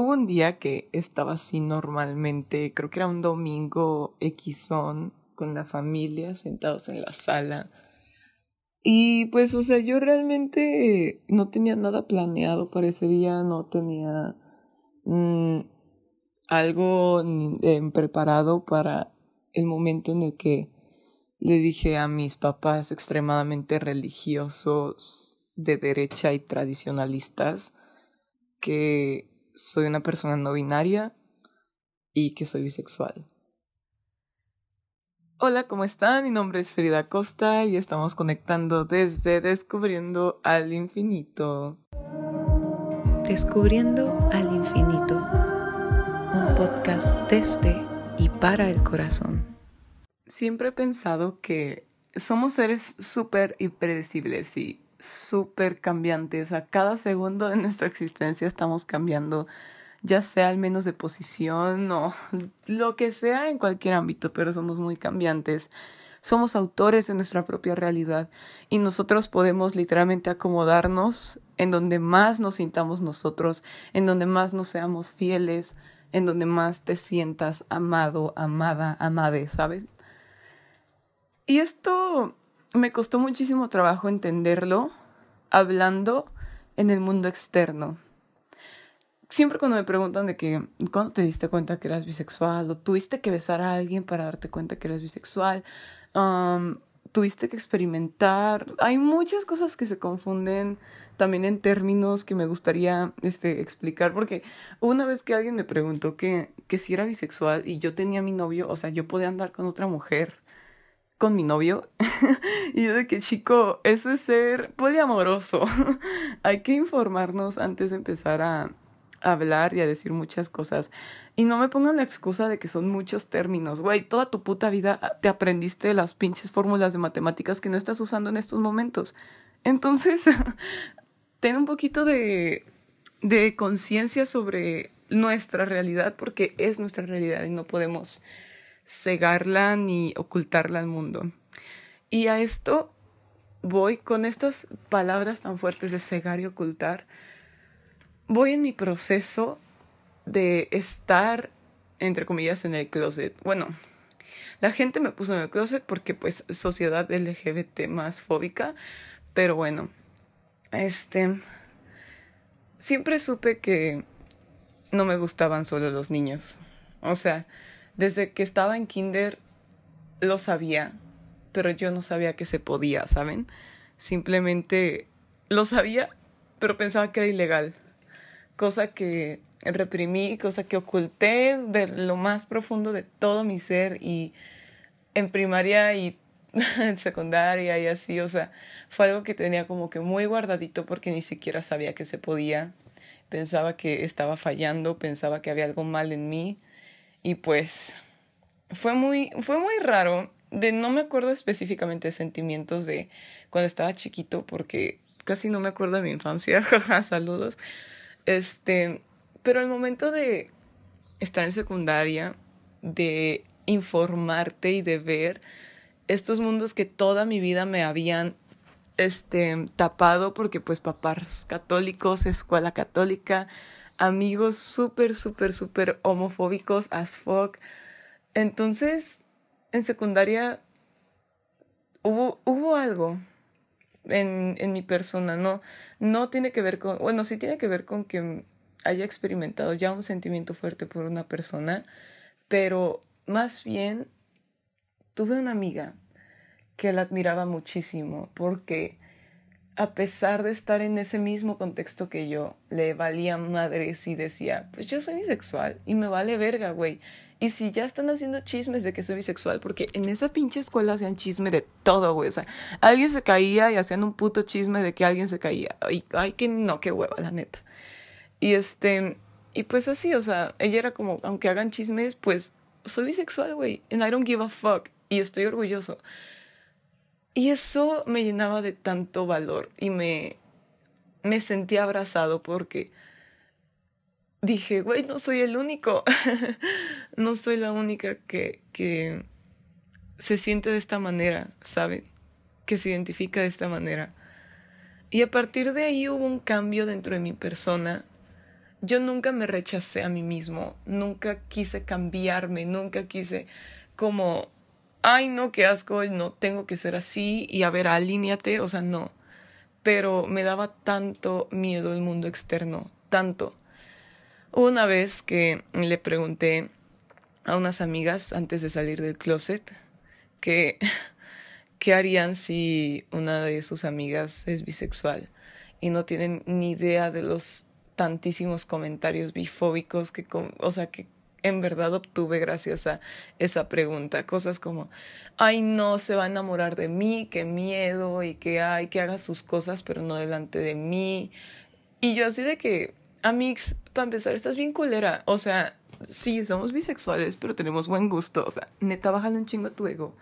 Hubo un día que estaba así normalmente, creo que era un domingo Xon con la familia sentados en la sala. Y pues, o sea, yo realmente no tenía nada planeado para ese día, no tenía mm, algo em, preparado para el momento en el que le dije a mis papás extremadamente religiosos de derecha y tradicionalistas que soy una persona no binaria y que soy bisexual. Hola, ¿cómo están? Mi nombre es Frida Costa y estamos conectando desde Descubriendo al Infinito. Descubriendo al Infinito, un podcast desde y para el corazón. Siempre he pensado que somos seres súper impredecibles y súper cambiantes. A cada segundo de nuestra existencia estamos cambiando, ya sea al menos de posición o lo que sea en cualquier ámbito, pero somos muy cambiantes. Somos autores de nuestra propia realidad y nosotros podemos literalmente acomodarnos en donde más nos sintamos nosotros, en donde más nos seamos fieles, en donde más te sientas amado, amada, amade, ¿sabes? Y esto me costó muchísimo trabajo entenderlo hablando en el mundo externo. Siempre cuando me preguntan de que, ¿cuándo te diste cuenta que eras bisexual? ¿O tuviste que besar a alguien para darte cuenta que eras bisexual? Um, ¿Tuviste que experimentar? Hay muchas cosas que se confunden también en términos que me gustaría este, explicar, porque una vez que alguien me preguntó que, que si era bisexual y yo tenía mi novio, o sea, yo podía andar con otra mujer con mi novio. y yo de que, chico, eso es ser poliamoroso. Hay que informarnos antes de empezar a hablar y a decir muchas cosas. Y no me pongan la excusa de que son muchos términos. Güey, toda tu puta vida te aprendiste las pinches fórmulas de matemáticas que no estás usando en estos momentos. Entonces, ten un poquito de, de conciencia sobre nuestra realidad porque es nuestra realidad y no podemos cegarla ni ocultarla al mundo. Y a esto voy con estas palabras tan fuertes de cegar y ocultar. Voy en mi proceso de estar, entre comillas, en el closet. Bueno, la gente me puso en el closet porque pues sociedad LGBT más fóbica, pero bueno, este, siempre supe que no me gustaban solo los niños. O sea, desde que estaba en kinder lo sabía, pero yo no sabía que se podía, ¿saben? Simplemente lo sabía, pero pensaba que era ilegal. Cosa que reprimí, cosa que oculté de lo más profundo de todo mi ser y en primaria y en secundaria y así, o sea, fue algo que tenía como que muy guardadito porque ni siquiera sabía que se podía. Pensaba que estaba fallando, pensaba que había algo mal en mí y pues fue muy, fue muy raro. De, no me acuerdo específicamente de sentimientos de cuando estaba chiquito, porque casi no me acuerdo de mi infancia. Saludos. Este, pero el momento de estar en secundaria, de informarte y de ver estos mundos que toda mi vida me habían este tapado porque pues papás católicos, escuela católica, amigos súper, súper, súper homofóbicos as fuck. Entonces, en secundaria hubo, hubo algo en, en mi persona, no, no tiene que ver con, bueno, sí tiene que ver con que haya experimentado ya un sentimiento fuerte por una persona, pero más bien tuve una amiga que la admiraba muchísimo porque a pesar de estar en ese mismo contexto que yo, le valía madres y decía, pues yo soy bisexual y me vale verga, güey. Y si ya están haciendo chismes de que soy bisexual, porque en esa pinche escuela hacían chisme de todo, güey. O sea, alguien se caía y hacían un puto chisme de que alguien se caía. Y, ay, que no, qué hueva, la neta. Y este, y pues así, o sea, ella era como, aunque hagan chismes, pues soy bisexual, güey. And I don't give a fuck. Y estoy orgulloso. Y eso me llenaba de tanto valor y me, me sentí abrazado porque dije, güey, no soy el único, no soy la única que, que se siente de esta manera, ¿saben? Que se identifica de esta manera. Y a partir de ahí hubo un cambio dentro de mi persona yo nunca me rechacé a mí mismo, nunca quise cambiarme, nunca quise como, ay no, qué asco, no tengo que ser así y a ver, alíñate, o sea, no. Pero me daba tanto miedo el mundo externo, tanto. Una vez que le pregunté a unas amigas antes de salir del closet que qué harían si una de sus amigas es bisexual y no tienen ni idea de los tantísimos comentarios bifóbicos que, o sea, que en verdad obtuve gracias a esa pregunta. Cosas como, ay, no, se va a enamorar de mí, qué miedo, y que, ay, que haga sus cosas, pero no delante de mí. Y yo así de que, Amix, para empezar, estás bien culera. O sea, sí, somos bisexuales, pero tenemos buen gusto. O sea, neta, bájale un chingo a tu ego.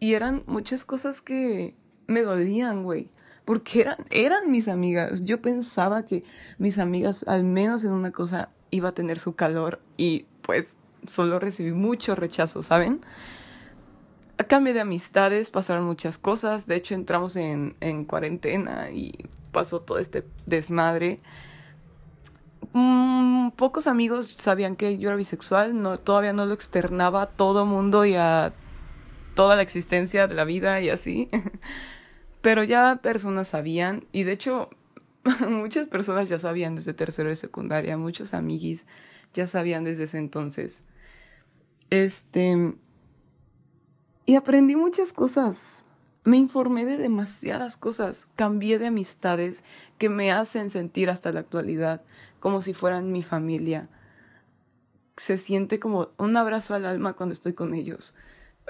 Y eran muchas cosas que me dolían, güey porque eran, eran mis amigas. Yo pensaba que mis amigas, al menos en una cosa, iba a tener su calor y pues solo recibí mucho rechazo, ¿saben? A cambio de amistades pasaron muchas cosas. De hecho, entramos en, en cuarentena y pasó todo este desmadre. Mm, pocos amigos sabían que yo era bisexual, no, todavía no lo externaba a todo mundo y a toda la existencia de la vida y así. Pero ya personas sabían, y de hecho muchas personas ya sabían desde tercero de secundaria, muchos amiguis ya sabían desde ese entonces. Este. Y aprendí muchas cosas. Me informé de demasiadas cosas. Cambié de amistades que me hacen sentir hasta la actualidad como si fueran mi familia. Se siente como un abrazo al alma cuando estoy con ellos.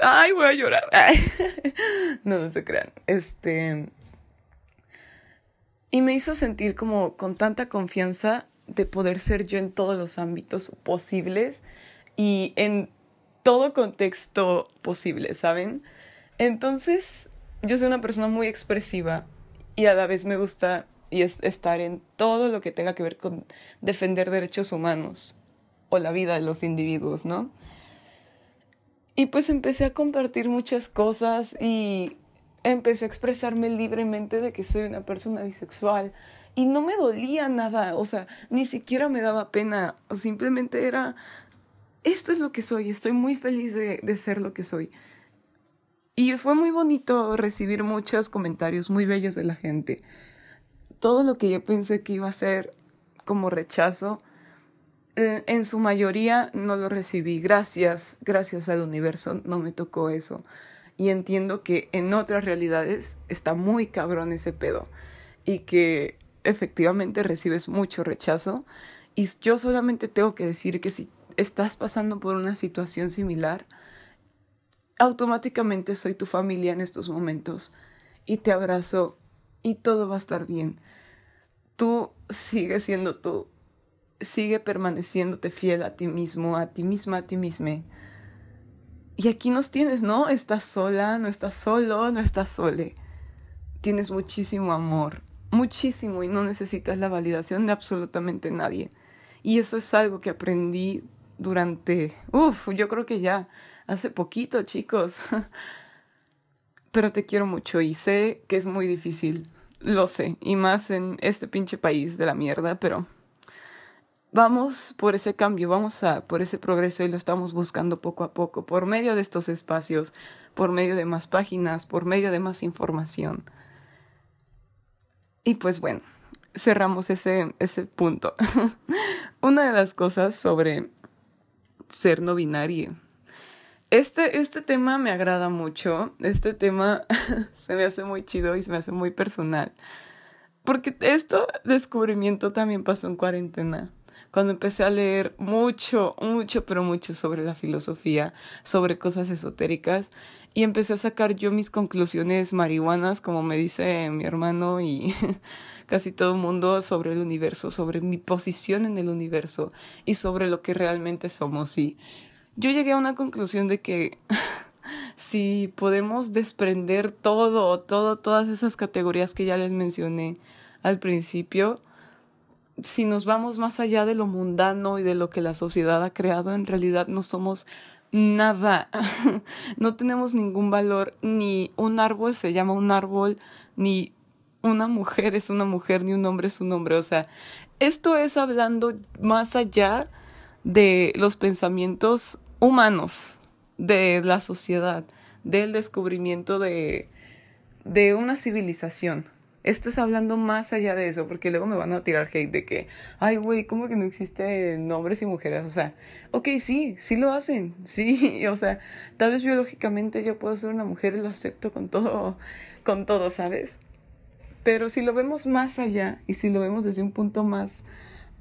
Ay, voy a llorar. No, se crean. Este. Y me hizo sentir como con tanta confianza de poder ser yo en todos los ámbitos posibles y en todo contexto posible, ¿saben? Entonces, yo soy una persona muy expresiva y a la vez me gusta y estar en todo lo que tenga que ver con defender derechos humanos o la vida de los individuos, ¿no? Y pues empecé a compartir muchas cosas y empecé a expresarme libremente de que soy una persona bisexual. Y no me dolía nada, o sea, ni siquiera me daba pena, simplemente era, esto es lo que soy, estoy muy feliz de, de ser lo que soy. Y fue muy bonito recibir muchos comentarios muy bellos de la gente. Todo lo que yo pensé que iba a ser como rechazo, en su mayoría no lo recibí. Gracias, gracias al universo no me tocó eso. Y entiendo que en otras realidades está muy cabrón ese pedo y que efectivamente recibes mucho rechazo. Y yo solamente tengo que decir que si estás pasando por una situación similar, automáticamente soy tu familia en estos momentos y te abrazo y todo va a estar bien. Tú sigues siendo tú sigue permaneciéndote fiel a ti mismo, a ti misma, a ti misma. Y aquí nos tienes, ¿no? Estás sola, no estás solo, no estás sole. Tienes muchísimo amor, muchísimo, y no necesitas la validación de absolutamente nadie. Y eso es algo que aprendí durante, uff, yo creo que ya hace poquito, chicos. Pero te quiero mucho y sé que es muy difícil, lo sé, y más en este pinche país de la mierda, pero vamos por ese cambio, vamos a por ese progreso y lo estamos buscando poco a poco, por medio de estos espacios, por medio de más páginas, por medio de más información. Y pues bueno, cerramos ese, ese punto. Una de las cosas sobre ser no binario. Este, este tema me agrada mucho, este tema se me hace muy chido y se me hace muy personal. Porque esto descubrimiento también pasó en cuarentena cuando empecé a leer mucho, mucho, pero mucho sobre la filosofía, sobre cosas esotéricas, y empecé a sacar yo mis conclusiones marihuanas, como me dice mi hermano y casi todo el mundo, sobre el universo, sobre mi posición en el universo y sobre lo que realmente somos. Y yo llegué a una conclusión de que si podemos desprender todo, todo, todas esas categorías que ya les mencioné al principio, si nos vamos más allá de lo mundano y de lo que la sociedad ha creado, en realidad no somos nada, no tenemos ningún valor, ni un árbol se llama un árbol, ni una mujer es una mujer, ni un hombre es un hombre, o sea, esto es hablando más allá de los pensamientos humanos, de la sociedad, del descubrimiento de, de una civilización. Esto es hablando más allá de eso, porque luego me van a tirar hate de que, ay, güey, ¿cómo que no existen hombres y mujeres? O sea, ok, sí, sí lo hacen, sí, o sea, tal vez biológicamente yo puedo ser una mujer y lo acepto con todo, con todo, ¿sabes? Pero si lo vemos más allá y si lo vemos desde un punto más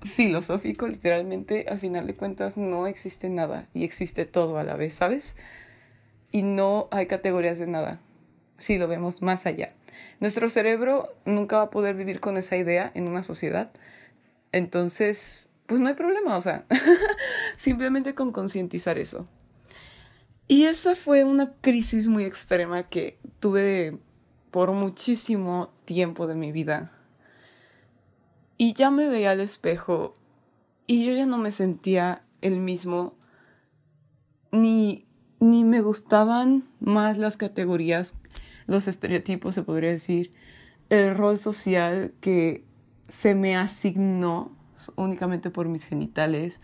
filosófico, literalmente, al final de cuentas, no existe nada y existe todo a la vez, ¿sabes? Y no hay categorías de nada si lo vemos más allá. Nuestro cerebro nunca va a poder vivir con esa idea en una sociedad. Entonces, pues no hay problema, o sea, simplemente con concientizar eso. Y esa fue una crisis muy extrema que tuve por muchísimo tiempo de mi vida. Y ya me veía al espejo y yo ya no me sentía el mismo, ni, ni me gustaban más las categorías los estereotipos, se podría decir, el rol social que se me asignó únicamente por mis genitales,